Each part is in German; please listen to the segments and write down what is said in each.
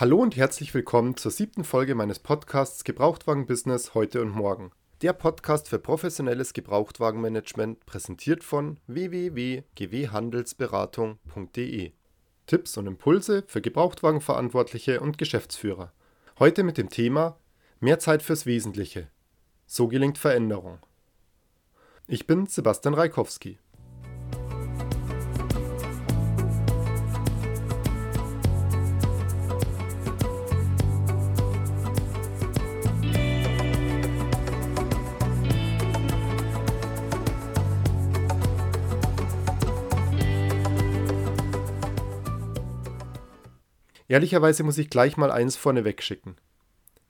Hallo und herzlich willkommen zur siebten Folge meines Podcasts Gebrauchtwagen Business heute und morgen. Der Podcast für professionelles Gebrauchtwagenmanagement präsentiert von www.gwhandelsberatung.de. Tipps und Impulse für Gebrauchtwagenverantwortliche und Geschäftsführer. Heute mit dem Thema Mehr Zeit fürs Wesentliche. So gelingt Veränderung. Ich bin Sebastian Reikowski. Ehrlicherweise muss ich gleich mal eins vorneweg schicken.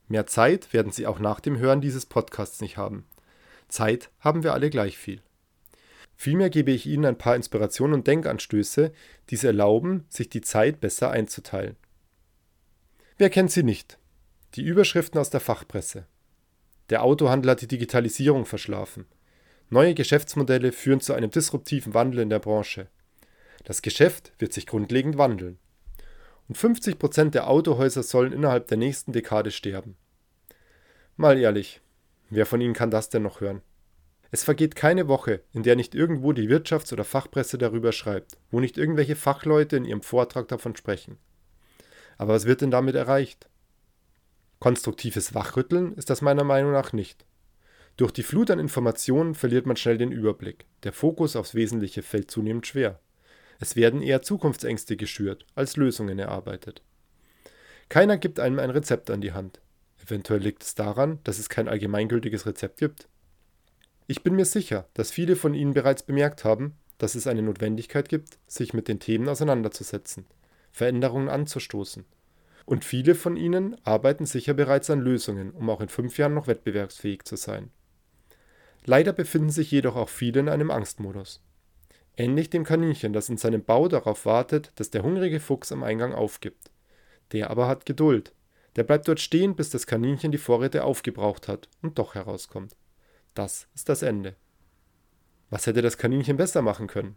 Mehr Zeit werden Sie auch nach dem Hören dieses Podcasts nicht haben. Zeit haben wir alle gleich viel. Vielmehr gebe ich Ihnen ein paar Inspirationen und Denkanstöße, die es erlauben, sich die Zeit besser einzuteilen. Wer kennt sie nicht? Die Überschriften aus der Fachpresse. Der Autohandel hat die Digitalisierung verschlafen. Neue Geschäftsmodelle führen zu einem disruptiven Wandel in der Branche. Das Geschäft wird sich grundlegend wandeln und 50 Prozent der Autohäuser sollen innerhalb der nächsten Dekade sterben. Mal ehrlich, wer von Ihnen kann das denn noch hören? Es vergeht keine Woche, in der nicht irgendwo die Wirtschafts- oder Fachpresse darüber schreibt, wo nicht irgendwelche Fachleute in ihrem Vortrag davon sprechen. Aber was wird denn damit erreicht? Konstruktives Wachrütteln ist das meiner Meinung nach nicht. Durch die Flut an Informationen verliert man schnell den Überblick. Der Fokus aufs Wesentliche fällt zunehmend schwer. Es werden eher Zukunftsängste geschürt, als Lösungen erarbeitet. Keiner gibt einem ein Rezept an die Hand. Eventuell liegt es daran, dass es kein allgemeingültiges Rezept gibt. Ich bin mir sicher, dass viele von Ihnen bereits bemerkt haben, dass es eine Notwendigkeit gibt, sich mit den Themen auseinanderzusetzen, Veränderungen anzustoßen. Und viele von Ihnen arbeiten sicher bereits an Lösungen, um auch in fünf Jahren noch wettbewerbsfähig zu sein. Leider befinden sich jedoch auch viele in einem Angstmodus. Ähnlich dem Kaninchen, das in seinem Bau darauf wartet, dass der hungrige Fuchs am Eingang aufgibt. Der aber hat Geduld. Der bleibt dort stehen, bis das Kaninchen die Vorräte aufgebraucht hat und doch herauskommt. Das ist das Ende. Was hätte das Kaninchen besser machen können?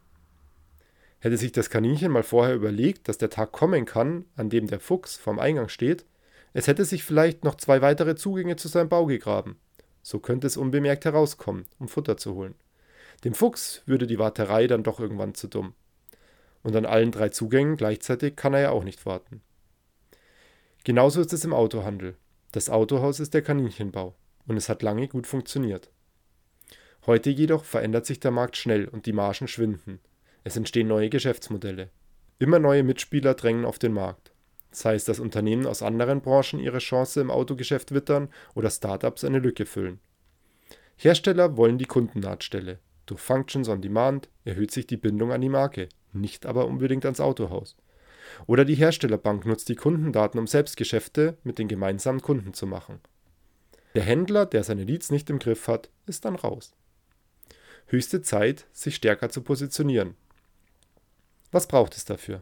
Hätte sich das Kaninchen mal vorher überlegt, dass der Tag kommen kann, an dem der Fuchs vorm Eingang steht, es hätte sich vielleicht noch zwei weitere Zugänge zu seinem Bau gegraben. So könnte es unbemerkt herauskommen, um Futter zu holen. Dem Fuchs würde die Warterei dann doch irgendwann zu dumm. Und an allen drei Zugängen gleichzeitig kann er ja auch nicht warten. Genauso ist es im Autohandel. Das Autohaus ist der Kaninchenbau und es hat lange gut funktioniert. Heute jedoch verändert sich der Markt schnell und die Margen schwinden. Es entstehen neue Geschäftsmodelle. Immer neue Mitspieler drängen auf den Markt. Sei es, dass Unternehmen aus anderen Branchen ihre Chance im Autogeschäft wittern oder Startups eine Lücke füllen. Hersteller wollen die Kundennahtstelle. Durch Functions on Demand erhöht sich die Bindung an die Marke, nicht aber unbedingt ans Autohaus. Oder die Herstellerbank nutzt die Kundendaten, um Selbstgeschäfte mit den gemeinsamen Kunden zu machen. Der Händler, der seine Leads nicht im Griff hat, ist dann raus. Höchste Zeit, sich stärker zu positionieren. Was braucht es dafür?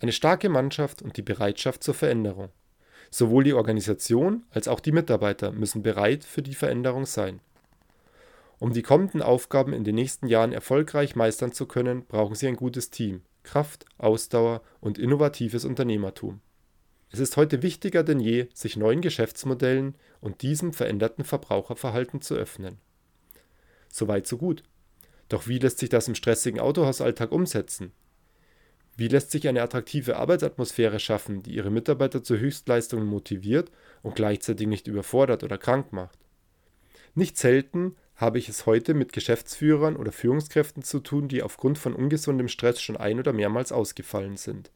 Eine starke Mannschaft und die Bereitschaft zur Veränderung. Sowohl die Organisation als auch die Mitarbeiter müssen bereit für die Veränderung sein. Um die kommenden Aufgaben in den nächsten Jahren erfolgreich meistern zu können, brauchen Sie ein gutes Team, Kraft, Ausdauer und innovatives Unternehmertum. Es ist heute wichtiger denn je, sich neuen Geschäftsmodellen und diesem veränderten Verbraucherverhalten zu öffnen. Soweit so gut. Doch wie lässt sich das im stressigen Autohausalltag umsetzen? Wie lässt sich eine attraktive Arbeitsatmosphäre schaffen, die ihre Mitarbeiter zu Höchstleistungen motiviert und gleichzeitig nicht überfordert oder krank macht? Nicht selten habe ich es heute mit Geschäftsführern oder Führungskräften zu tun, die aufgrund von ungesundem Stress schon ein oder mehrmals ausgefallen sind.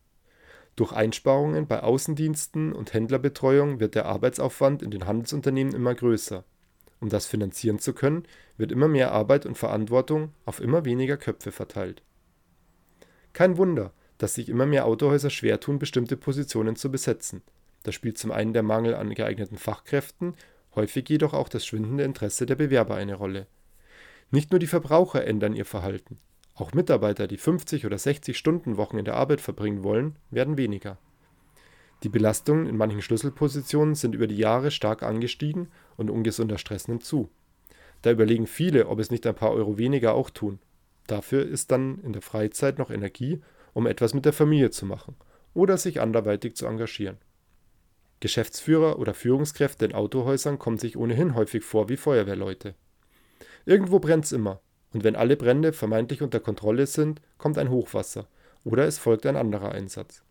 Durch Einsparungen bei Außendiensten und Händlerbetreuung wird der Arbeitsaufwand in den Handelsunternehmen immer größer. Um das finanzieren zu können, wird immer mehr Arbeit und Verantwortung auf immer weniger Köpfe verteilt. Kein Wunder, dass sich immer mehr Autohäuser schwer tun, bestimmte Positionen zu besetzen. Da spielt zum einen der Mangel an geeigneten Fachkräften häufig jedoch auch das schwindende Interesse der Bewerber eine Rolle. Nicht nur die Verbraucher ändern ihr Verhalten, auch Mitarbeiter, die 50 oder 60 Stunden Wochen in der Arbeit verbringen wollen, werden weniger. Die Belastungen in manchen Schlüsselpositionen sind über die Jahre stark angestiegen und ungesunder Stress nimmt zu. Da überlegen viele, ob es nicht ein paar Euro weniger auch tun. Dafür ist dann in der Freizeit noch Energie, um etwas mit der Familie zu machen oder sich anderweitig zu engagieren. Geschäftsführer oder Führungskräfte in Autohäusern kommen sich ohnehin häufig vor wie Feuerwehrleute. Irgendwo brennt's immer, und wenn alle Brände vermeintlich unter Kontrolle sind, kommt ein Hochwasser oder es folgt ein anderer Einsatz.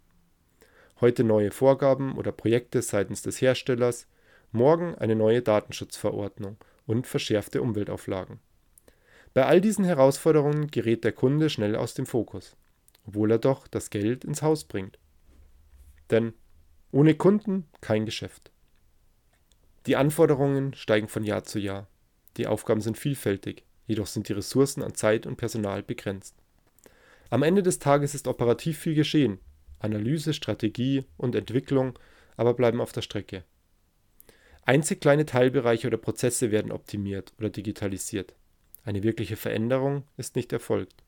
Heute neue Vorgaben oder Projekte seitens des Herstellers, morgen eine neue Datenschutzverordnung und verschärfte Umweltauflagen. Bei all diesen Herausforderungen gerät der Kunde schnell aus dem Fokus, obwohl er doch das Geld ins Haus bringt. Denn ohne Kunden kein Geschäft. Die Anforderungen steigen von Jahr zu Jahr. Die Aufgaben sind vielfältig, jedoch sind die Ressourcen an Zeit und Personal begrenzt. Am Ende des Tages ist operativ viel geschehen. Analyse, Strategie und Entwicklung aber bleiben auf der Strecke. Einzig kleine Teilbereiche oder Prozesse werden optimiert oder digitalisiert. Eine wirkliche Veränderung ist nicht erfolgt.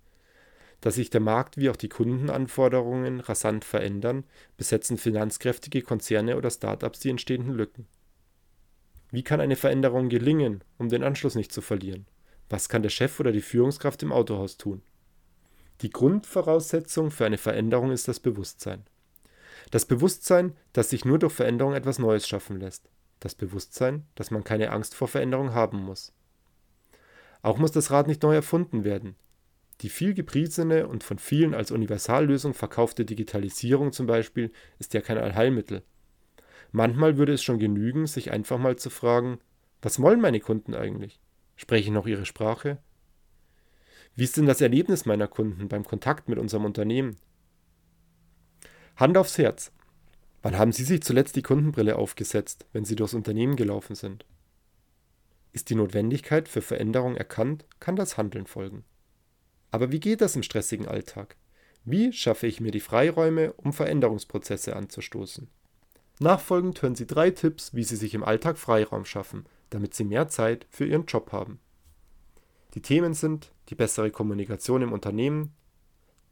Da sich der Markt wie auch die Kundenanforderungen rasant verändern, besetzen finanzkräftige Konzerne oder Startups die entstehenden Lücken. Wie kann eine Veränderung gelingen, um den Anschluss nicht zu verlieren? Was kann der Chef oder die Führungskraft im Autohaus tun? Die Grundvoraussetzung für eine Veränderung ist das Bewusstsein. Das Bewusstsein, dass sich nur durch Veränderung etwas Neues schaffen lässt. Das Bewusstsein, dass man keine Angst vor Veränderung haben muss. Auch muss das Rad nicht neu erfunden werden. Die viel gepriesene und von vielen als Universallösung verkaufte Digitalisierung zum Beispiel ist ja kein Allheilmittel. Manchmal würde es schon genügen, sich einfach mal zu fragen, was wollen meine Kunden eigentlich? Sprechen noch ihre Sprache? Wie ist denn das Erlebnis meiner Kunden beim Kontakt mit unserem Unternehmen? Hand aufs Herz. Wann haben Sie sich zuletzt die Kundenbrille aufgesetzt, wenn Sie durchs Unternehmen gelaufen sind? Ist die Notwendigkeit für Veränderung erkannt, kann das Handeln folgen. Aber wie geht das im stressigen Alltag? Wie schaffe ich mir die Freiräume, um Veränderungsprozesse anzustoßen? Nachfolgend hören Sie drei Tipps, wie Sie sich im Alltag Freiraum schaffen, damit Sie mehr Zeit für Ihren Job haben. Die Themen sind die bessere Kommunikation im Unternehmen,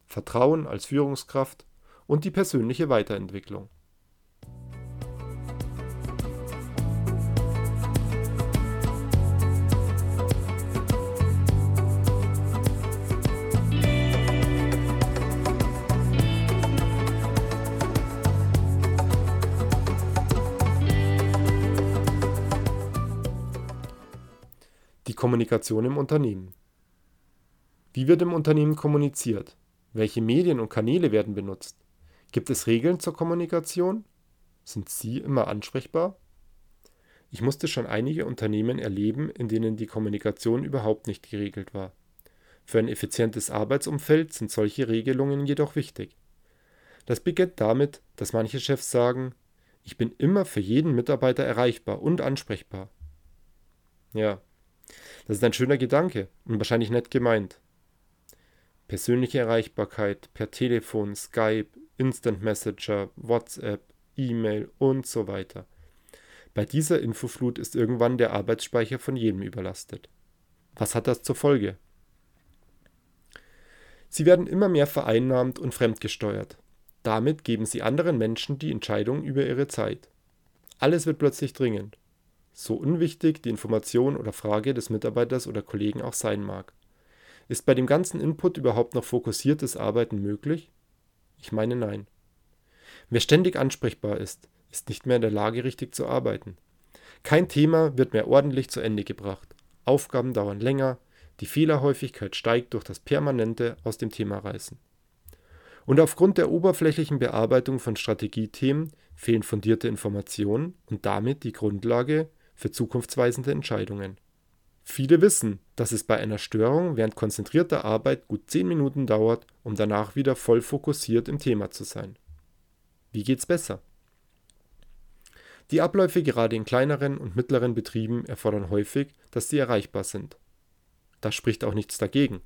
Vertrauen als Führungskraft und die persönliche Weiterentwicklung. Kommunikation im Unternehmen. Wie wird im Unternehmen kommuniziert? Welche Medien und Kanäle werden benutzt? Gibt es Regeln zur Kommunikation? Sind Sie immer ansprechbar? Ich musste schon einige Unternehmen erleben, in denen die Kommunikation überhaupt nicht geregelt war. Für ein effizientes Arbeitsumfeld sind solche Regelungen jedoch wichtig. Das beginnt damit, dass manche Chefs sagen, ich bin immer für jeden Mitarbeiter erreichbar und ansprechbar. Ja, das ist ein schöner Gedanke und wahrscheinlich nett gemeint. Persönliche Erreichbarkeit per Telefon, Skype, Instant Messenger, WhatsApp, E-Mail und so weiter. Bei dieser Infoflut ist irgendwann der Arbeitsspeicher von jedem überlastet. Was hat das zur Folge? Sie werden immer mehr vereinnahmt und fremdgesteuert. Damit geben sie anderen Menschen die Entscheidung über ihre Zeit. Alles wird plötzlich dringend so unwichtig die Information oder Frage des Mitarbeiters oder Kollegen auch sein mag. Ist bei dem ganzen Input überhaupt noch fokussiertes Arbeiten möglich? Ich meine nein. Wer ständig ansprechbar ist, ist nicht mehr in der Lage, richtig zu arbeiten. Kein Thema wird mehr ordentlich zu Ende gebracht. Aufgaben dauern länger, die Fehlerhäufigkeit steigt durch das permanente aus dem Thema reißen. Und aufgrund der oberflächlichen Bearbeitung von Strategiethemen fehlen fundierte Informationen und damit die Grundlage für zukunftsweisende Entscheidungen. Viele wissen, dass es bei einer Störung während konzentrierter Arbeit gut 10 Minuten dauert, um danach wieder voll fokussiert im Thema zu sein. Wie geht's besser? Die Abläufe gerade in kleineren und mittleren Betrieben erfordern häufig, dass sie erreichbar sind. Da spricht auch nichts dagegen.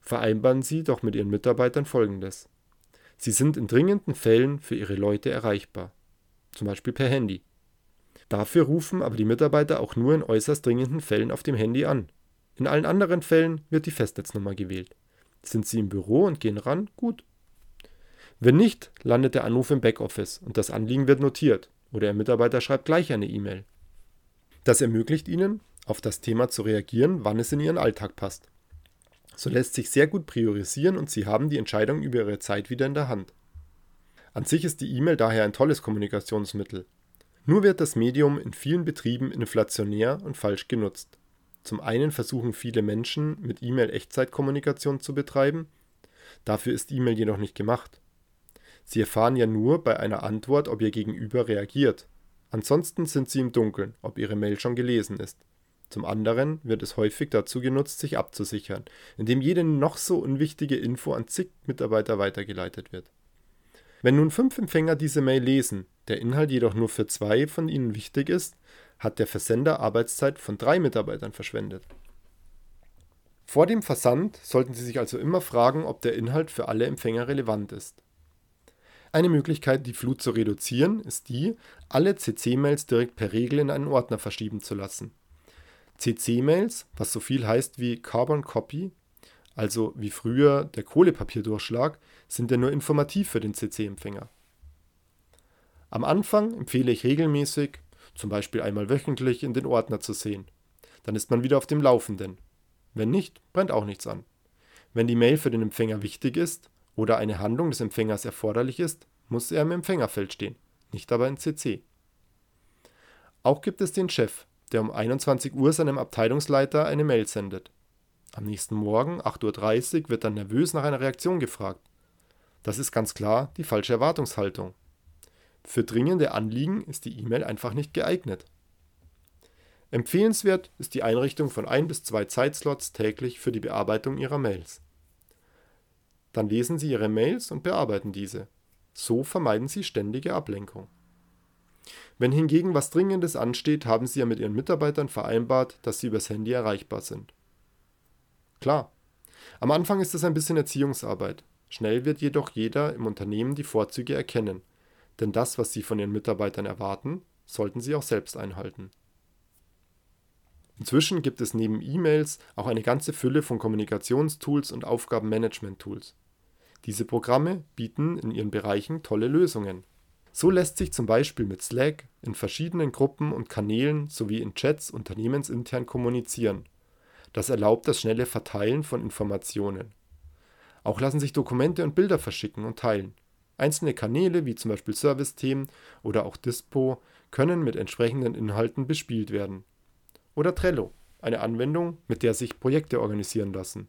Vereinbaren Sie doch mit Ihren Mitarbeitern Folgendes. Sie sind in dringenden Fällen für Ihre Leute erreichbar, zum Beispiel per Handy. Dafür rufen aber die Mitarbeiter auch nur in äußerst dringenden Fällen auf dem Handy an. In allen anderen Fällen wird die Festnetznummer gewählt. Sind Sie im Büro und gehen ran? Gut. Wenn nicht, landet der Anruf im Backoffice und das Anliegen wird notiert oder Ihr Mitarbeiter schreibt gleich eine E-Mail. Das ermöglicht Ihnen, auf das Thema zu reagieren, wann es in Ihren Alltag passt. So lässt sich sehr gut priorisieren und Sie haben die Entscheidung über Ihre Zeit wieder in der Hand. An sich ist die E-Mail daher ein tolles Kommunikationsmittel. Nur wird das Medium in vielen Betrieben inflationär und falsch genutzt. Zum einen versuchen viele Menschen mit E-Mail Echtzeitkommunikation zu betreiben, dafür ist E-Mail jedoch nicht gemacht. Sie erfahren ja nur bei einer Antwort, ob ihr Gegenüber reagiert. Ansonsten sind sie im Dunkeln, ob ihre Mail schon gelesen ist. Zum anderen wird es häufig dazu genutzt, sich abzusichern, indem jede noch so unwichtige Info an zig Mitarbeiter weitergeleitet wird. Wenn nun fünf Empfänger diese Mail lesen, der Inhalt jedoch nur für zwei von ihnen wichtig ist, hat der Versender Arbeitszeit von drei Mitarbeitern verschwendet. Vor dem Versand sollten Sie sich also immer fragen, ob der Inhalt für alle Empfänger relevant ist. Eine Möglichkeit, die Flut zu reduzieren, ist die, alle CC-Mails direkt per Regel in einen Ordner verschieben zu lassen. CC-Mails, was so viel heißt wie Carbon Copy, also wie früher der Kohlepapierdurchschlag, sind ja nur informativ für den CC-Empfänger. Am Anfang empfehle ich regelmäßig, zum Beispiel einmal wöchentlich, in den Ordner zu sehen. Dann ist man wieder auf dem Laufenden. Wenn nicht, brennt auch nichts an. Wenn die Mail für den Empfänger wichtig ist oder eine Handlung des Empfängers erforderlich ist, muss er im Empfängerfeld stehen, nicht aber in CC. Auch gibt es den Chef, der um 21 Uhr seinem Abteilungsleiter eine Mail sendet. Am nächsten Morgen, 8.30 Uhr, wird dann nervös nach einer Reaktion gefragt. Das ist ganz klar die falsche Erwartungshaltung. Für dringende Anliegen ist die E-Mail einfach nicht geeignet. Empfehlenswert ist die Einrichtung von ein bis zwei Zeitslots täglich für die Bearbeitung Ihrer Mails. Dann lesen Sie Ihre Mails und bearbeiten diese. So vermeiden Sie ständige Ablenkung. Wenn hingegen was Dringendes ansteht, haben Sie ja mit Ihren Mitarbeitern vereinbart, dass Sie übers Handy erreichbar sind. Klar, am Anfang ist es ein bisschen Erziehungsarbeit. Schnell wird jedoch jeder im Unternehmen die Vorzüge erkennen, denn das, was Sie von Ihren Mitarbeitern erwarten, sollten Sie auch selbst einhalten. Inzwischen gibt es neben E-Mails auch eine ganze Fülle von Kommunikationstools und Aufgabenmanagement-Tools. Diese Programme bieten in ihren Bereichen tolle Lösungen. So lässt sich zum Beispiel mit Slack in verschiedenen Gruppen und Kanälen sowie in Chats unternehmensintern kommunizieren. Das erlaubt das schnelle Verteilen von Informationen. Auch lassen sich Dokumente und Bilder verschicken und teilen. Einzelne Kanäle wie zum Beispiel Service-Themen oder auch Dispo können mit entsprechenden Inhalten bespielt werden. Oder Trello, eine Anwendung, mit der sich Projekte organisieren lassen.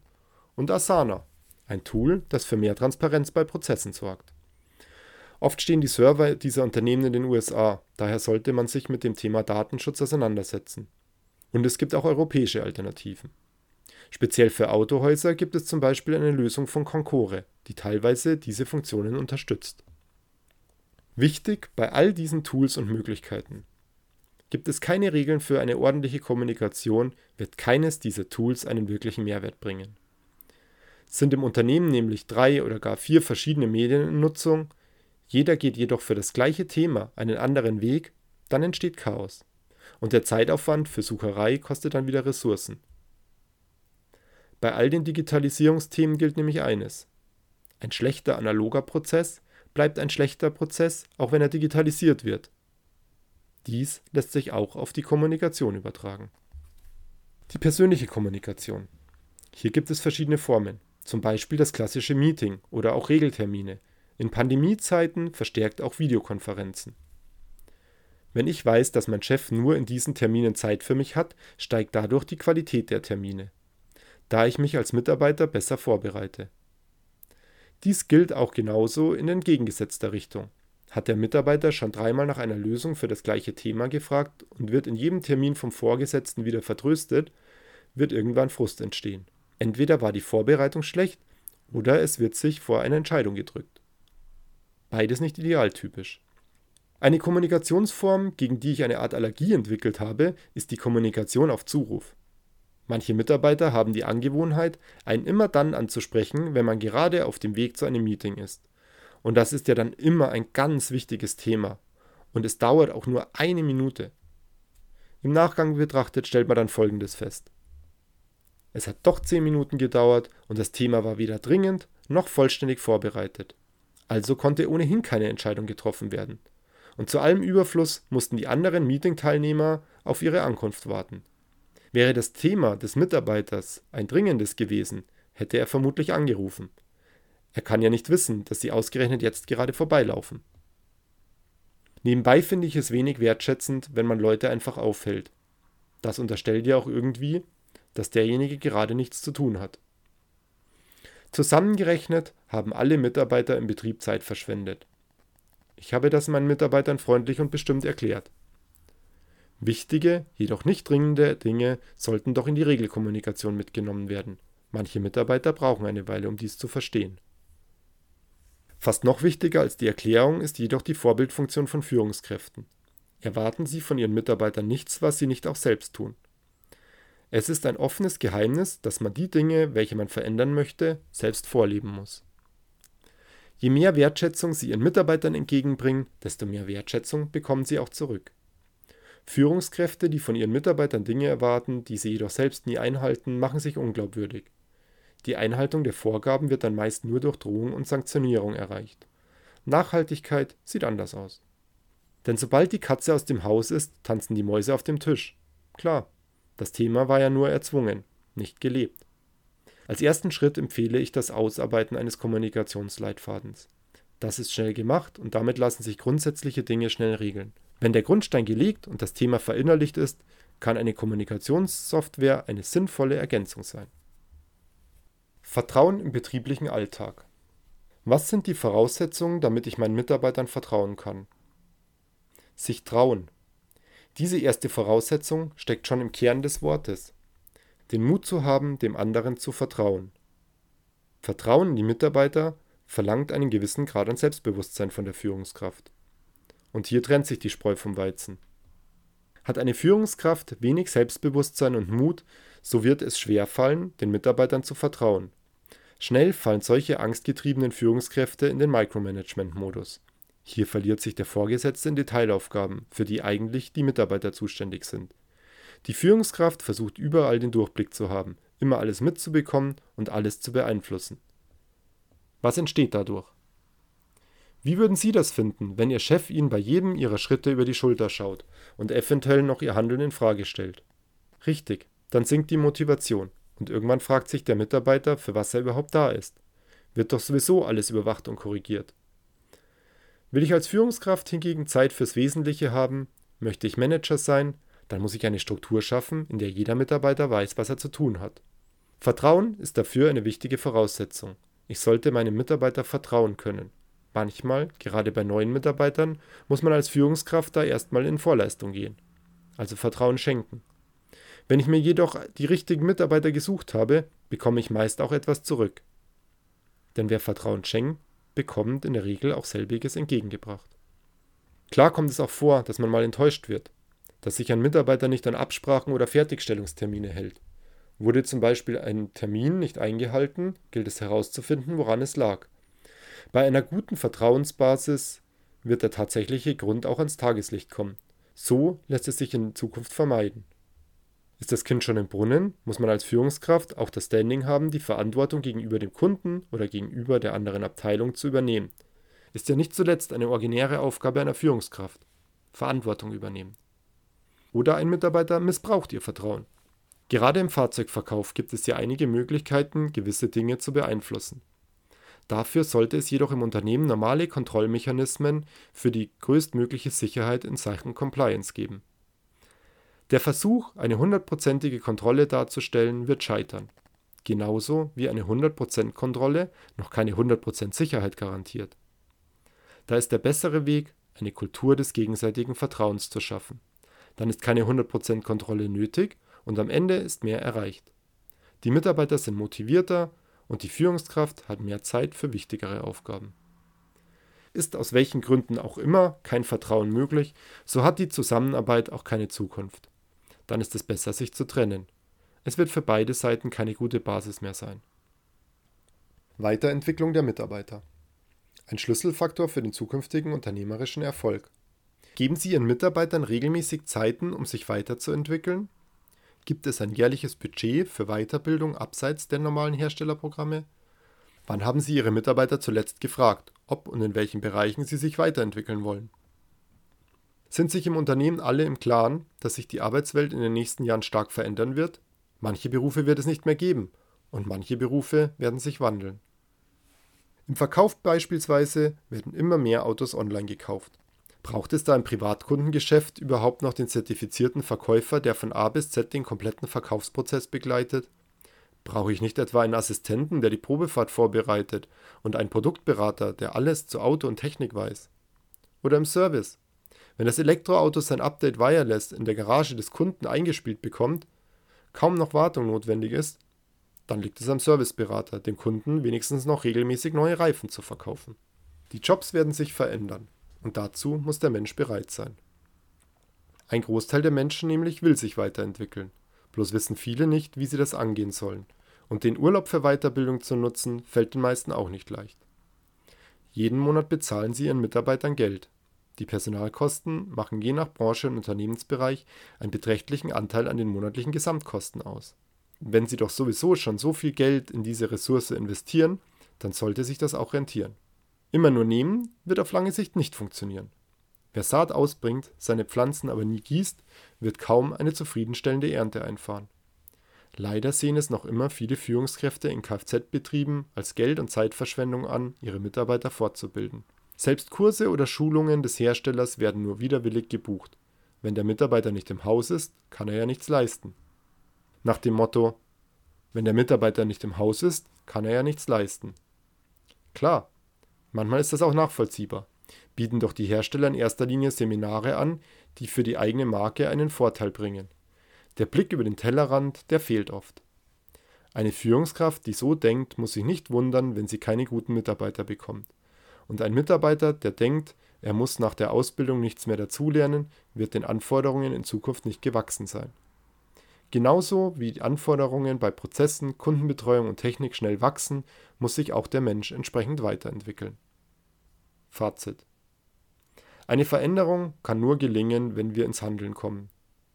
Und Asana, ein Tool, das für mehr Transparenz bei Prozessen sorgt. Oft stehen die Server dieser Unternehmen in den USA, daher sollte man sich mit dem Thema Datenschutz auseinandersetzen. Und es gibt auch europäische Alternativen. Speziell für Autohäuser gibt es zum Beispiel eine Lösung von Concore, die teilweise diese Funktionen unterstützt. Wichtig bei all diesen Tools und Möglichkeiten. Gibt es keine Regeln für eine ordentliche Kommunikation, wird keines dieser Tools einen wirklichen Mehrwert bringen. Sind im Unternehmen nämlich drei oder gar vier verschiedene Medien in Nutzung, jeder geht jedoch für das gleiche Thema einen anderen Weg, dann entsteht Chaos. Und der Zeitaufwand für Sucherei kostet dann wieder Ressourcen. Bei all den Digitalisierungsthemen gilt nämlich eines. Ein schlechter analoger Prozess bleibt ein schlechter Prozess, auch wenn er digitalisiert wird. Dies lässt sich auch auf die Kommunikation übertragen. Die persönliche Kommunikation. Hier gibt es verschiedene Formen, zum Beispiel das klassische Meeting oder auch Regeltermine. In Pandemiezeiten verstärkt auch Videokonferenzen. Wenn ich weiß, dass mein Chef nur in diesen Terminen Zeit für mich hat, steigt dadurch die Qualität der Termine, da ich mich als Mitarbeiter besser vorbereite. Dies gilt auch genauso in entgegengesetzter Richtung. Hat der Mitarbeiter schon dreimal nach einer Lösung für das gleiche Thema gefragt und wird in jedem Termin vom Vorgesetzten wieder vertröstet, wird irgendwann Frust entstehen. Entweder war die Vorbereitung schlecht oder es wird sich vor eine Entscheidung gedrückt. Beides nicht idealtypisch. Eine Kommunikationsform, gegen die ich eine Art Allergie entwickelt habe, ist die Kommunikation auf Zuruf. Manche Mitarbeiter haben die Angewohnheit, einen immer dann anzusprechen, wenn man gerade auf dem Weg zu einem Meeting ist. Und das ist ja dann immer ein ganz wichtiges Thema. Und es dauert auch nur eine Minute. Im Nachgang betrachtet stellt man dann Folgendes fest. Es hat doch zehn Minuten gedauert und das Thema war weder dringend noch vollständig vorbereitet. Also konnte ohnehin keine Entscheidung getroffen werden und zu allem Überfluss mussten die anderen Meetingteilnehmer auf ihre Ankunft warten. Wäre das Thema des Mitarbeiters ein dringendes gewesen, hätte er vermutlich angerufen. Er kann ja nicht wissen, dass sie ausgerechnet jetzt gerade vorbeilaufen. Nebenbei finde ich es wenig wertschätzend, wenn man Leute einfach aufhält. Das unterstellt ja auch irgendwie, dass derjenige gerade nichts zu tun hat. Zusammengerechnet haben alle Mitarbeiter im Betrieb Zeit verschwendet. Ich habe das meinen Mitarbeitern freundlich und bestimmt erklärt. Wichtige, jedoch nicht dringende Dinge sollten doch in die Regelkommunikation mitgenommen werden. Manche Mitarbeiter brauchen eine Weile, um dies zu verstehen. Fast noch wichtiger als die Erklärung ist jedoch die Vorbildfunktion von Führungskräften. Erwarten Sie von Ihren Mitarbeitern nichts, was sie nicht auch selbst tun. Es ist ein offenes Geheimnis, dass man die Dinge, welche man verändern möchte, selbst vorleben muss. Je mehr Wertschätzung Sie Ihren Mitarbeitern entgegenbringen, desto mehr Wertschätzung bekommen Sie auch zurück. Führungskräfte, die von ihren Mitarbeitern Dinge erwarten, die sie jedoch selbst nie einhalten, machen sich unglaubwürdig. Die Einhaltung der Vorgaben wird dann meist nur durch Drohung und Sanktionierung erreicht. Nachhaltigkeit sieht anders aus. Denn sobald die Katze aus dem Haus ist, tanzen die Mäuse auf dem Tisch. Klar, das Thema war ja nur erzwungen, nicht gelebt. Als ersten Schritt empfehle ich das Ausarbeiten eines Kommunikationsleitfadens. Das ist schnell gemacht und damit lassen sich grundsätzliche Dinge schnell regeln. Wenn der Grundstein gelegt und das Thema verinnerlicht ist, kann eine Kommunikationssoftware eine sinnvolle Ergänzung sein. Vertrauen im betrieblichen Alltag. Was sind die Voraussetzungen, damit ich meinen Mitarbeitern vertrauen kann? Sich trauen. Diese erste Voraussetzung steckt schon im Kern des Wortes. Den Mut zu haben, dem anderen zu vertrauen. Vertrauen in die Mitarbeiter verlangt einen gewissen Grad an Selbstbewusstsein von der Führungskraft. Und hier trennt sich die Spreu vom Weizen. Hat eine Führungskraft wenig Selbstbewusstsein und Mut, so wird es schwer fallen, den Mitarbeitern zu vertrauen. Schnell fallen solche angstgetriebenen Führungskräfte in den Micromanagement-Modus. Hier verliert sich der Vorgesetzte in Detailaufgaben, für die eigentlich die Mitarbeiter zuständig sind. Die Führungskraft versucht überall den Durchblick zu haben, immer alles mitzubekommen und alles zu beeinflussen. Was entsteht dadurch? Wie würden Sie das finden, wenn Ihr Chef Ihnen bei jedem Ihrer Schritte über die Schulter schaut und eventuell noch Ihr Handeln in Frage stellt? Richtig, dann sinkt die Motivation und irgendwann fragt sich der Mitarbeiter, für was er überhaupt da ist. Wird doch sowieso alles überwacht und korrigiert. Will ich als Führungskraft hingegen Zeit fürs Wesentliche haben, möchte ich Manager sein, dann muss ich eine Struktur schaffen, in der jeder Mitarbeiter weiß, was er zu tun hat. Vertrauen ist dafür eine wichtige Voraussetzung. Ich sollte meinem Mitarbeiter vertrauen können. Manchmal, gerade bei neuen Mitarbeitern, muss man als Führungskraft da erstmal in Vorleistung gehen. Also Vertrauen schenken. Wenn ich mir jedoch die richtigen Mitarbeiter gesucht habe, bekomme ich meist auch etwas zurück. Denn wer Vertrauen schenkt, bekommt in der Regel auch selbiges entgegengebracht. Klar kommt es auch vor, dass man mal enttäuscht wird, dass sich ein Mitarbeiter nicht an Absprachen oder Fertigstellungstermine hält. Wurde zum Beispiel ein Termin nicht eingehalten, gilt es herauszufinden, woran es lag. Bei einer guten Vertrauensbasis wird der tatsächliche Grund auch ans Tageslicht kommen. So lässt es sich in Zukunft vermeiden. Ist das Kind schon im Brunnen, muss man als Führungskraft auch das Standing haben, die Verantwortung gegenüber dem Kunden oder gegenüber der anderen Abteilung zu übernehmen. Ist ja nicht zuletzt eine originäre Aufgabe einer Führungskraft. Verantwortung übernehmen. Oder ein Mitarbeiter missbraucht ihr Vertrauen. Gerade im Fahrzeugverkauf gibt es ja einige Möglichkeiten, gewisse Dinge zu beeinflussen. Dafür sollte es jedoch im Unternehmen normale Kontrollmechanismen für die größtmögliche Sicherheit in Sachen Compliance geben. Der Versuch, eine hundertprozentige Kontrolle darzustellen, wird scheitern. Genauso wie eine 100% Kontrolle noch keine 100% Sicherheit garantiert. Da ist der bessere Weg, eine Kultur des gegenseitigen Vertrauens zu schaffen. Dann ist keine 100% Kontrolle nötig und am Ende ist mehr erreicht. Die Mitarbeiter sind motivierter, und die Führungskraft hat mehr Zeit für wichtigere Aufgaben. Ist aus welchen Gründen auch immer kein Vertrauen möglich, so hat die Zusammenarbeit auch keine Zukunft. Dann ist es besser, sich zu trennen. Es wird für beide Seiten keine gute Basis mehr sein. Weiterentwicklung der Mitarbeiter. Ein Schlüsselfaktor für den zukünftigen unternehmerischen Erfolg. Geben Sie Ihren Mitarbeitern regelmäßig Zeiten, um sich weiterzuentwickeln? Gibt es ein jährliches Budget für Weiterbildung abseits der normalen Herstellerprogramme? Wann haben Sie Ihre Mitarbeiter zuletzt gefragt, ob und in welchen Bereichen sie sich weiterentwickeln wollen? Sind sich im Unternehmen alle im Klaren, dass sich die Arbeitswelt in den nächsten Jahren stark verändern wird? Manche Berufe wird es nicht mehr geben und manche Berufe werden sich wandeln. Im Verkauf beispielsweise werden immer mehr Autos online gekauft. Braucht es da im Privatkundengeschäft überhaupt noch den zertifizierten Verkäufer, der von A bis Z den kompletten Verkaufsprozess begleitet? Brauche ich nicht etwa einen Assistenten, der die Probefahrt vorbereitet und einen Produktberater, der alles zu Auto und Technik weiß? Oder im Service? Wenn das Elektroauto sein Update wireless in der Garage des Kunden eingespielt bekommt, kaum noch Wartung notwendig ist, dann liegt es am Serviceberater, dem Kunden wenigstens noch regelmäßig neue Reifen zu verkaufen. Die Jobs werden sich verändern. Und dazu muss der Mensch bereit sein. Ein Großteil der Menschen nämlich will sich weiterentwickeln. Bloß wissen viele nicht, wie sie das angehen sollen. Und den Urlaub für Weiterbildung zu nutzen, fällt den meisten auch nicht leicht. Jeden Monat bezahlen sie ihren Mitarbeitern Geld. Die Personalkosten machen je nach Branche und Unternehmensbereich einen beträchtlichen Anteil an den monatlichen Gesamtkosten aus. Wenn sie doch sowieso schon so viel Geld in diese Ressource investieren, dann sollte sich das auch rentieren. Immer nur nehmen wird auf lange Sicht nicht funktionieren. Wer Saat ausbringt, seine Pflanzen aber nie gießt, wird kaum eine zufriedenstellende Ernte einfahren. Leider sehen es noch immer viele Führungskräfte in Kfz-Betrieben als Geld- und Zeitverschwendung an, ihre Mitarbeiter fortzubilden. Selbst Kurse oder Schulungen des Herstellers werden nur widerwillig gebucht. Wenn der Mitarbeiter nicht im Haus ist, kann er ja nichts leisten. Nach dem Motto, wenn der Mitarbeiter nicht im Haus ist, kann er ja nichts leisten. Klar, Manchmal ist das auch nachvollziehbar. Bieten doch die Hersteller in erster Linie Seminare an, die für die eigene Marke einen Vorteil bringen. Der Blick über den Tellerrand, der fehlt oft. Eine Führungskraft, die so denkt, muss sich nicht wundern, wenn sie keine guten Mitarbeiter bekommt. Und ein Mitarbeiter, der denkt, er muss nach der Ausbildung nichts mehr dazulernen, wird den Anforderungen in Zukunft nicht gewachsen sein. Genauso wie die Anforderungen bei Prozessen, Kundenbetreuung und Technik schnell wachsen, muss sich auch der Mensch entsprechend weiterentwickeln. Fazit. Eine Veränderung kann nur gelingen, wenn wir ins Handeln kommen.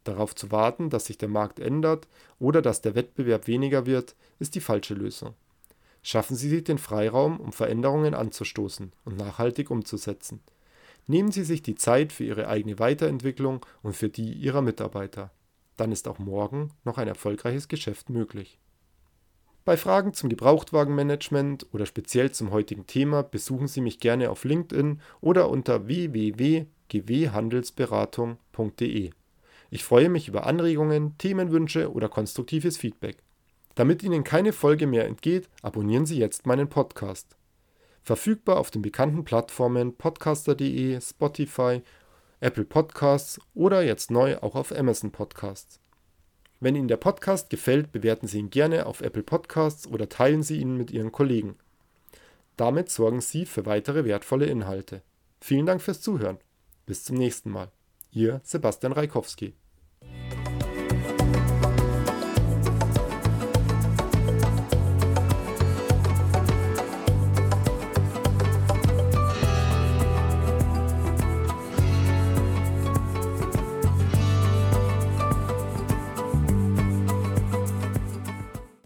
Darauf zu warten, dass sich der Markt ändert oder dass der Wettbewerb weniger wird, ist die falsche Lösung. Schaffen Sie sich den Freiraum, um Veränderungen anzustoßen und nachhaltig umzusetzen. Nehmen Sie sich die Zeit für Ihre eigene Weiterentwicklung und für die Ihrer Mitarbeiter. Dann ist auch morgen noch ein erfolgreiches Geschäft möglich. Bei Fragen zum Gebrauchtwagenmanagement oder speziell zum heutigen Thema besuchen Sie mich gerne auf LinkedIn oder unter www.gwhandelsberatung.de. Ich freue mich über Anregungen, Themenwünsche oder konstruktives Feedback. Damit Ihnen keine Folge mehr entgeht, abonnieren Sie jetzt meinen Podcast. Verfügbar auf den bekannten Plattformen podcaster.de, Spotify, Apple Podcasts oder jetzt neu auch auf Amazon Podcasts. Wenn Ihnen der Podcast gefällt, bewerten Sie ihn gerne auf Apple Podcasts oder teilen Sie ihn mit Ihren Kollegen. Damit sorgen Sie für weitere wertvolle Inhalte. Vielen Dank fürs Zuhören. Bis zum nächsten Mal. Ihr Sebastian Reikowski.